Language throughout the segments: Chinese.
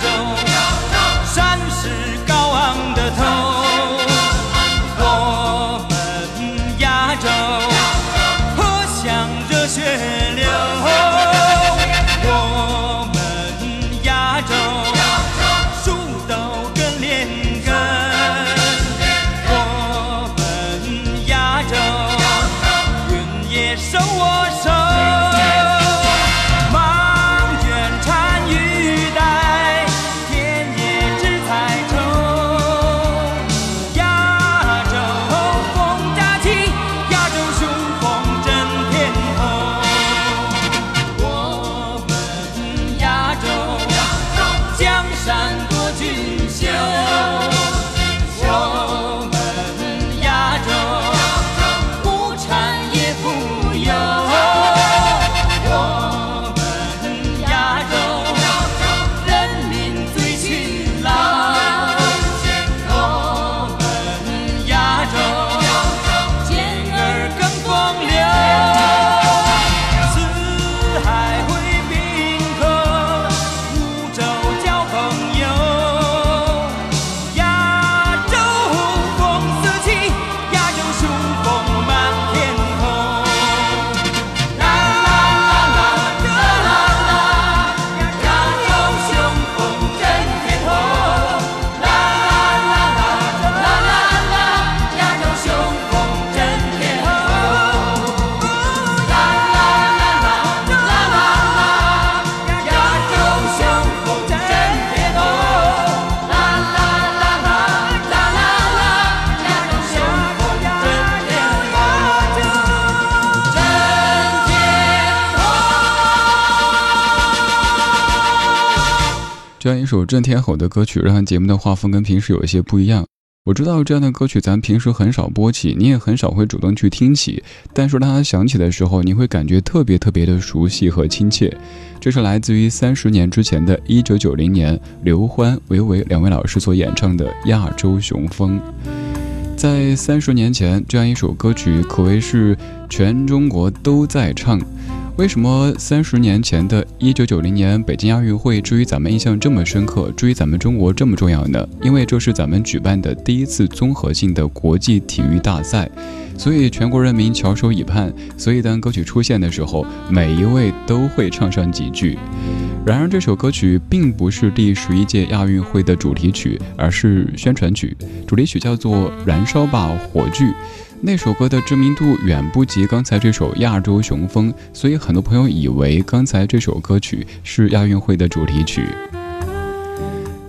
don't 这样一首震天吼的歌曲，让节目的画风跟平时有一些不一样。我知道这样的歌曲咱平时很少播起，你也很少会主动去听起，但是当它响起的时候，你会感觉特别特别的熟悉和亲切。这是来自于三十年之前的一九九零年，刘欢、韦唯两位老师所演唱的《亚洲雄风》。在三十年前，这样一首歌曲可谓是全中国都在唱。为什么三十年前的一九九零年北京亚运会，至于咱们印象这么深刻，至于咱们中国这么重要呢？因为这是咱们举办的第一次综合性的国际体育大赛，所以全国人民翘首以盼。所以当歌曲出现的时候，每一位都会唱上几句。然而，这首歌曲并不是第十一届亚运会的主题曲，而是宣传曲。主题曲叫做《燃烧吧火炬》。那首歌的知名度远不及刚才这首《亚洲雄风》，所以很多朋友以为刚才这首歌曲是亚运会的主题曲。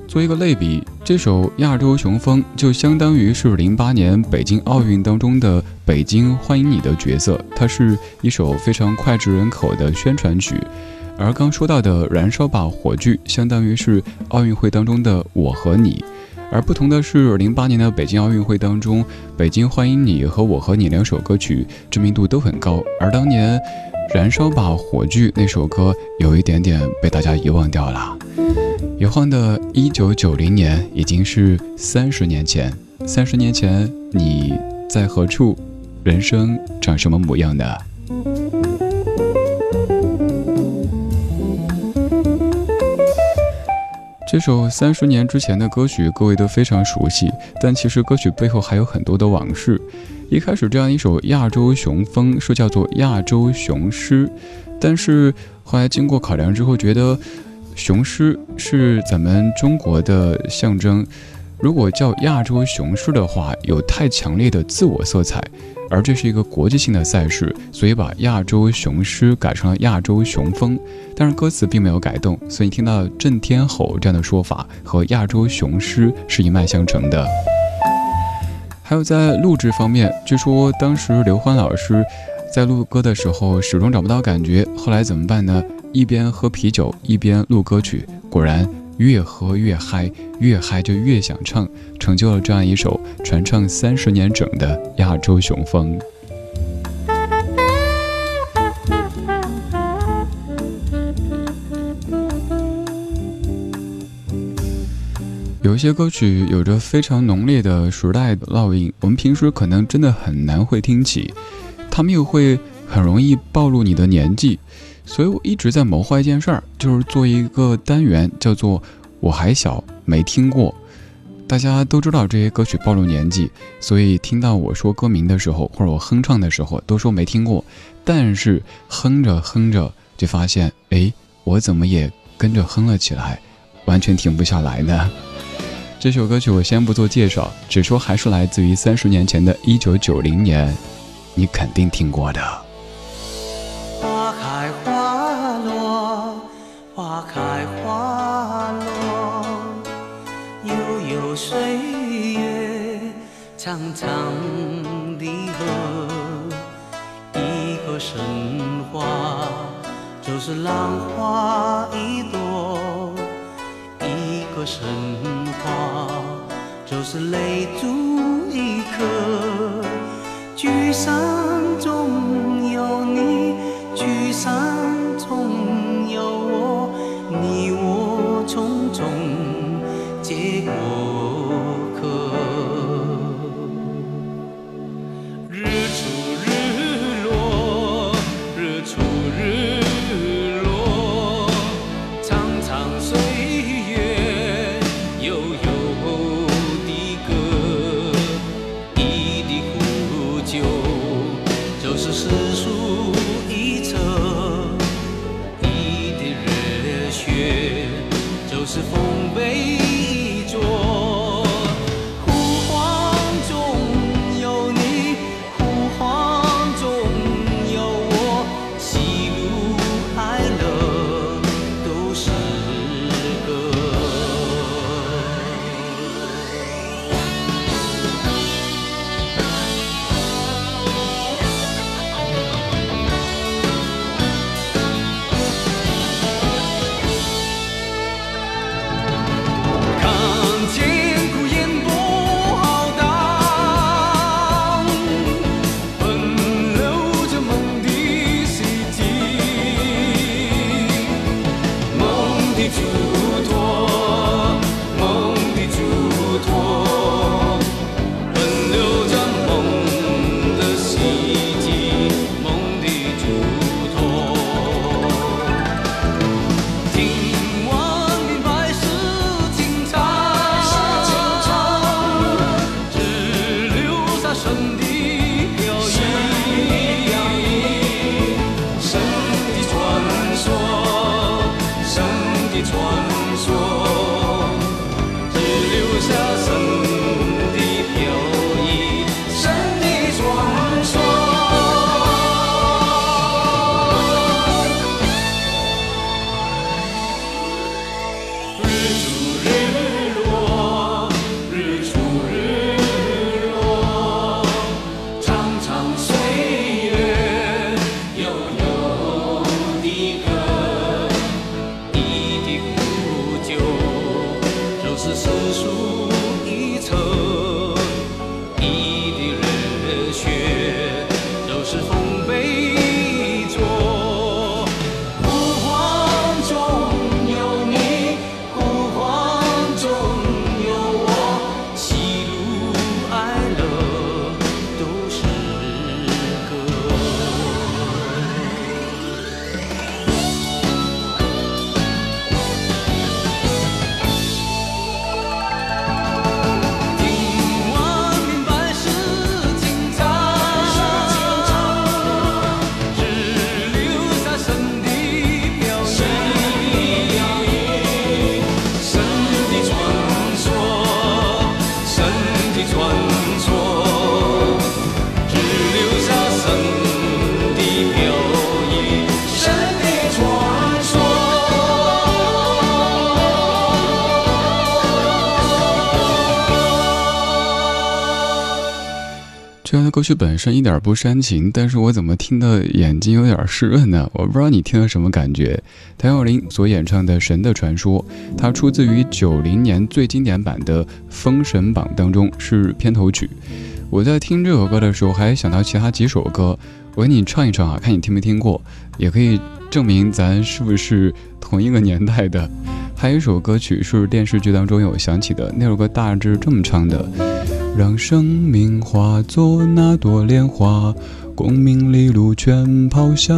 做一个类比，这首《亚洲雄风》就相当于是零八年北京奥运当中的“北京欢迎你”的角色，它是一首非常脍炙人口的宣传曲。而刚说到的《燃烧吧火炬》，相当于是奥运会当中的“我和你”。而不同的是，零八年的北京奥运会当中，《北京欢迎你》和《我和你》两首歌曲知名度都很高，而当年《燃烧吧火炬》那首歌有一点点被大家遗忘掉了。遗忘的一九九零年已经是三十年前，三十年前你在何处？人生长什么模样呢？这首三十年之前的歌曲，各位都非常熟悉。但其实歌曲背后还有很多的往事。一开始这样一首《亚洲雄风》是叫做《亚洲雄狮》，但是后来经过考量之后，觉得雄狮是咱们中国的象征。如果叫亚洲雄狮的话，有太强烈的自我色彩。而这是一个国际性的赛事，所以把亚洲雄狮改成了亚洲雄风，但是歌词并没有改动，所以听到震天吼这样的说法和亚洲雄狮是一脉相承的。还有在录制方面，据说当时刘欢老师在录歌的时候始终找不到感觉，后来怎么办呢？一边喝啤酒一边录歌曲，果然。越喝越嗨，越嗨就越想唱，成就了这样一首传唱三十年整的亚洲雄风。有一些歌曲有着非常浓烈的时代烙印，我们平时可能真的很难会听起，他们又会很容易暴露你的年纪。所以我一直在谋划一件事儿，就是做一个单元，叫做“我还小，没听过”。大家都知道这些歌曲暴露年纪，所以听到我说歌名的时候，或者我哼唱的时候，都说没听过。但是哼着哼着，就发现，哎，我怎么也跟着哼了起来，完全停不下来呢？这首歌曲我先不做介绍，只说还是来自于三十年前的一九九零年，你肯定听过的。开花落，花开花落，悠悠岁月长长的河，一个神话就是浪花一朵；一个神话就是泪珠一颗。聚散，聚是风曲本身一点不煽情，但是我怎么听的眼睛有点湿润呢？我不知道你听了什么感觉。谭咏麟所演唱的《神的传说》，它出自于九零年最经典版的《封神榜》当中，是片头曲。我在听这首歌的时候，还想到其他几首歌，我给你唱一唱啊，看你听没听过，也可以证明咱是不是同一个年代的。还有一首歌曲是电视剧当中有响起的，那首歌大致这么唱的。让生命化作那朵莲花，功名利禄全抛下，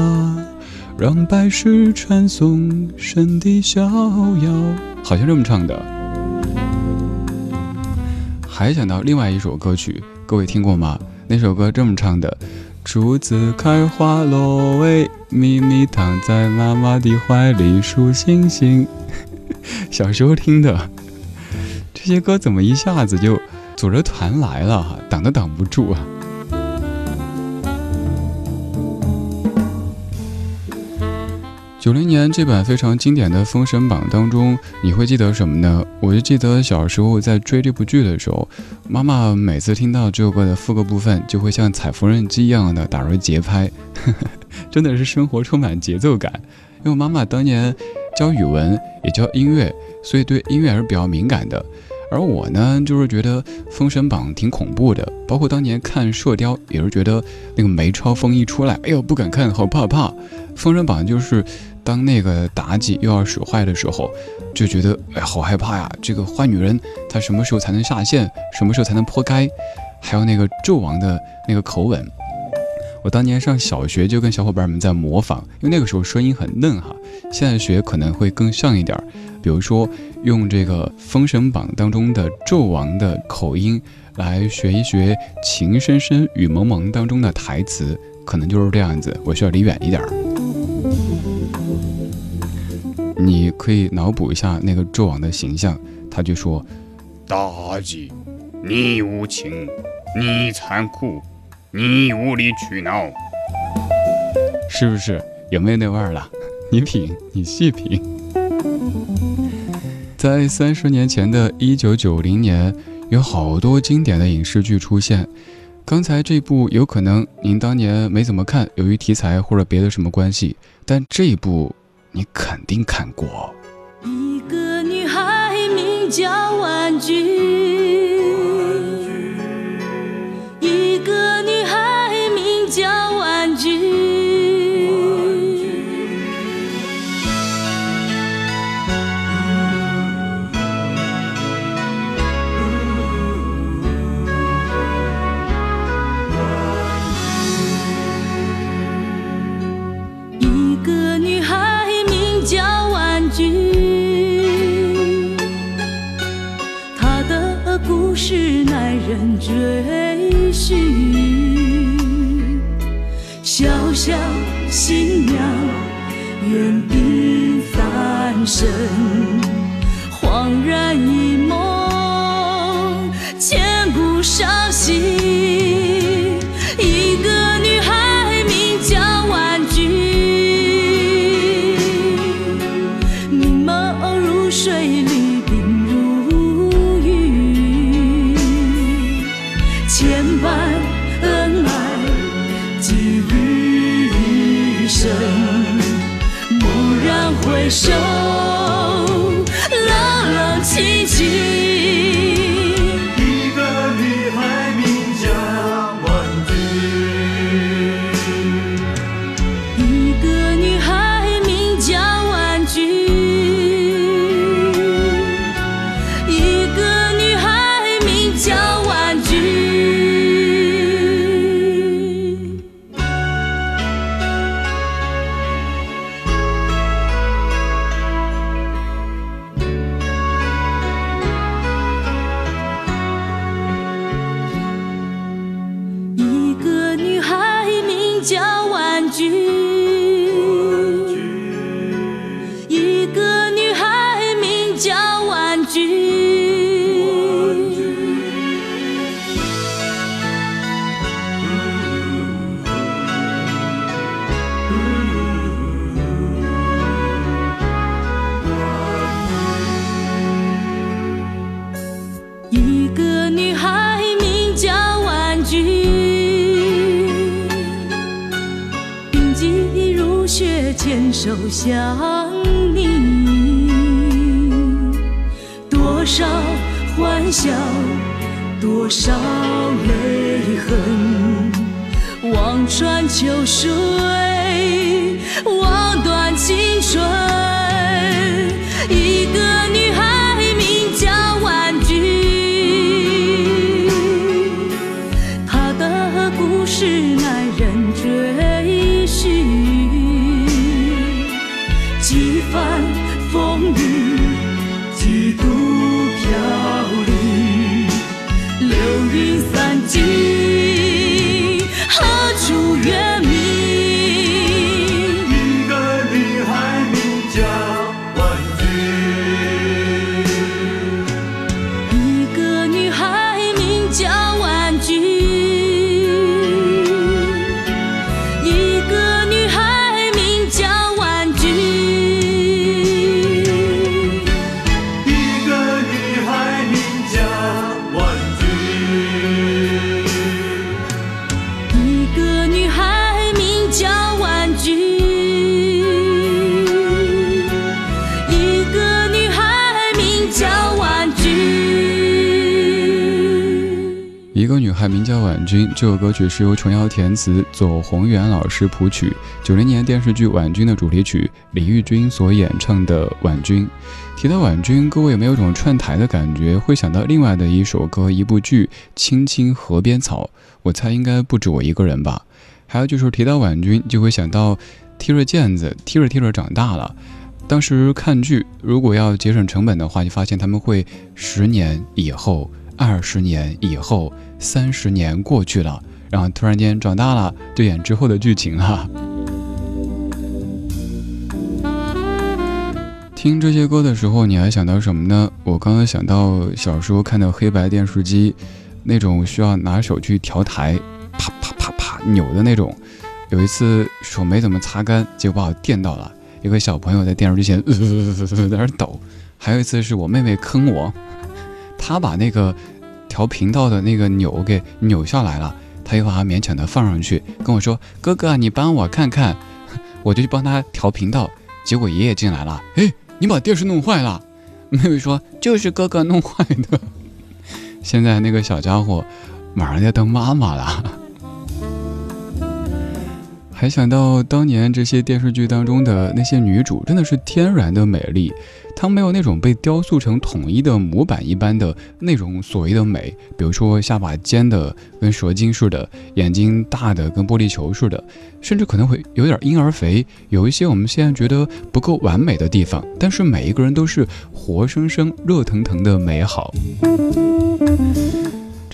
让百世传颂神的逍遥。好像这么唱的。还想到另外一首歌曲，各位听过吗？那首歌这么唱的：竹子开花落喂，咪咪躺在妈妈的怀里数星星。小时候听的，这些歌怎么一下子就？组着团来了哈，挡都挡不住啊！九零年这版非常经典的《封神榜》当中，你会记得什么呢？我就记得小时候在追这部剧的时候，妈妈每次听到这首歌的副歌部分，就会像踩缝纫机一样的打入节拍，真的是生活充满节奏感。因为妈妈当年教语文也教音乐，所以对音乐还是比较敏感的。而我呢，就是觉得《封神榜》挺恐怖的，包括当年看《射雕》，也是觉得那个梅超风一出来，哎呦不敢看，好怕怕。《封神榜》就是当那个妲己又要使坏的时候，就觉得哎好害怕呀！这个坏女人她什么时候才能下线？什么时候才能破开？还有那个纣王的那个口吻。我当年上小学就跟小伙伴们在模仿，因为那个时候声音很嫩哈。现在学可能会更像一点儿，比如说用这个《封神榜》当中的纣王的口音来学一学《情深深雨蒙蒙当中的台词，可能就是这样子。我需要离远一点儿。你可以脑补一下那个纣王的形象，他就说：“妲己，你无情，你残酷。”你无理取闹，是不是有没有那味儿了？你品，你细品。在三十年前的一九九零年，有好多经典的影视剧出现。刚才这部有可能您当年没怎么看，由于题材或者别的什么关系，但这一部你肯定看过。一个女孩名叫婉君。如水绿冰如雨。千般恩爱寄予余生蓦然回首。救赎这首歌曲是由琼瑶填词，左宏元老师谱曲。九零年电视剧《婉君》的主题曲，李玉君所演唱的《婉君》。提到婉君，各位有没有种串台的感觉？会想到另外的一首歌、一部剧《青青河边草》。我猜应该不止我一个人吧。还有就是提到婉君，就会想到踢着毽子，踢着踢着长大了。当时看剧，如果要节省成本的话，就发现他们会十年以后、二十年以后。三十年过去了，然后突然间长大了，就演之后的剧情了。听这些歌的时候，你还想到什么呢？我刚刚想到小时候看的黑白电视机，那种需要拿手去调台，啪啪啪啪扭的那种。有一次手没怎么擦干，结果把我电到了。一个小朋友在电视机前在那抖。还有一次是我妹妹坑我，他把那个。调频道的那个钮给扭下来了，他又把它勉强的放上去，跟我说：“哥哥，你帮我看看。”我就去帮他调频道，结果爷爷进来了，哎，你把电视弄坏了。妹妹说：“就是哥哥弄坏的。”现在那个小家伙马上要当妈妈了。还想到当年这些电视剧当中的那些女主，真的是天然的美丽。她没有那种被雕塑成统一的模板一般的那种所谓的美，比如说下巴尖的跟蛇精似的，眼睛大的跟玻璃球似的，甚至可能会有点婴儿肥，有一些我们现在觉得不够完美的地方。但是每一个人都是活生生、热腾腾的美好。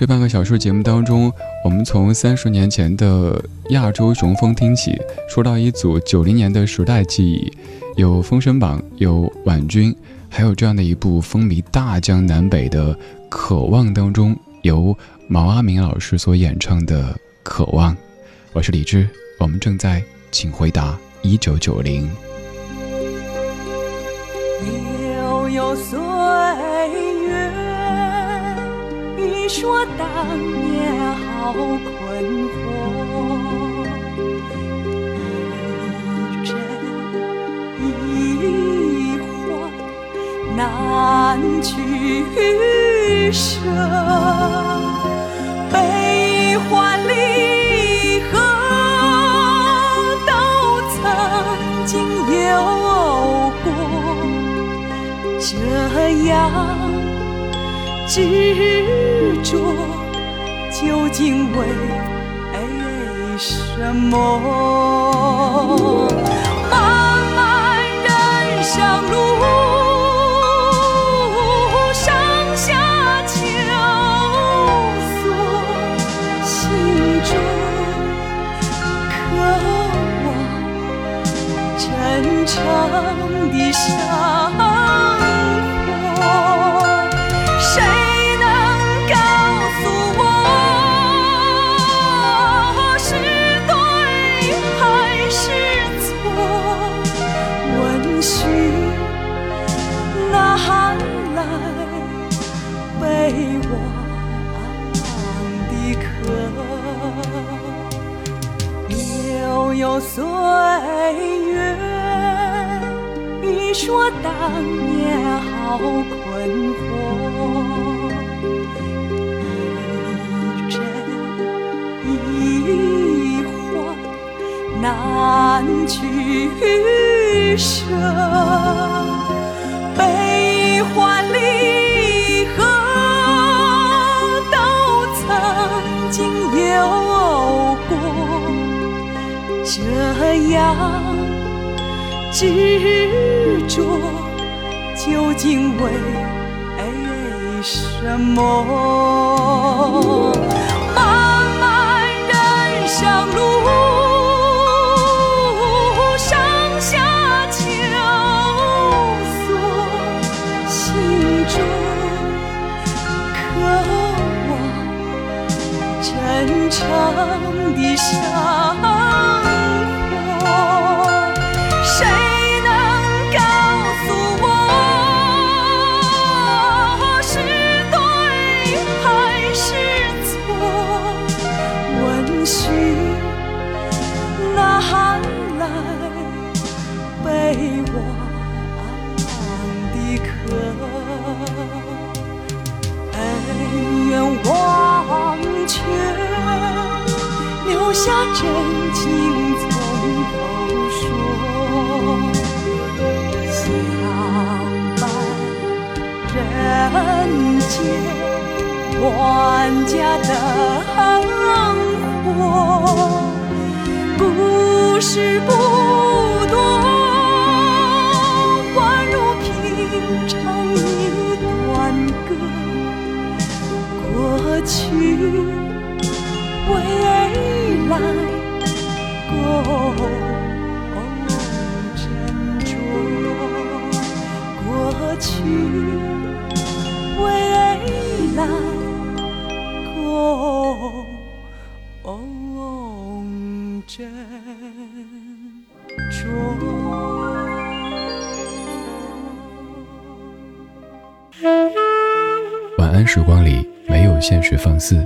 这半个小时节目当中，我们从三十年前的亚洲雄风听起，说到一组九零年的时代记忆。有《封神榜》，有婉君，还有这样的一部风靡大江南北的《渴望》当中，由毛阿敏老师所演唱的《渴望》。我是李志，我们正在，请回答一九九零。悠悠岁月，你说当年好困惑。难取舍，悲欢离合都曾经有过，这样执着究竟为什么？岁月。你说当年好困惑，一真一幻难取舍，悲欢离这样。执着究竟为什么？漫漫人生路，上下求索，心中渴望真诚的生。下真情从头说，相伴人间万家灯火，故事不多，宛如平常一段歌，过去。未来够斟酌，过去未来够斟酌。晚安，时光里没有现实放肆。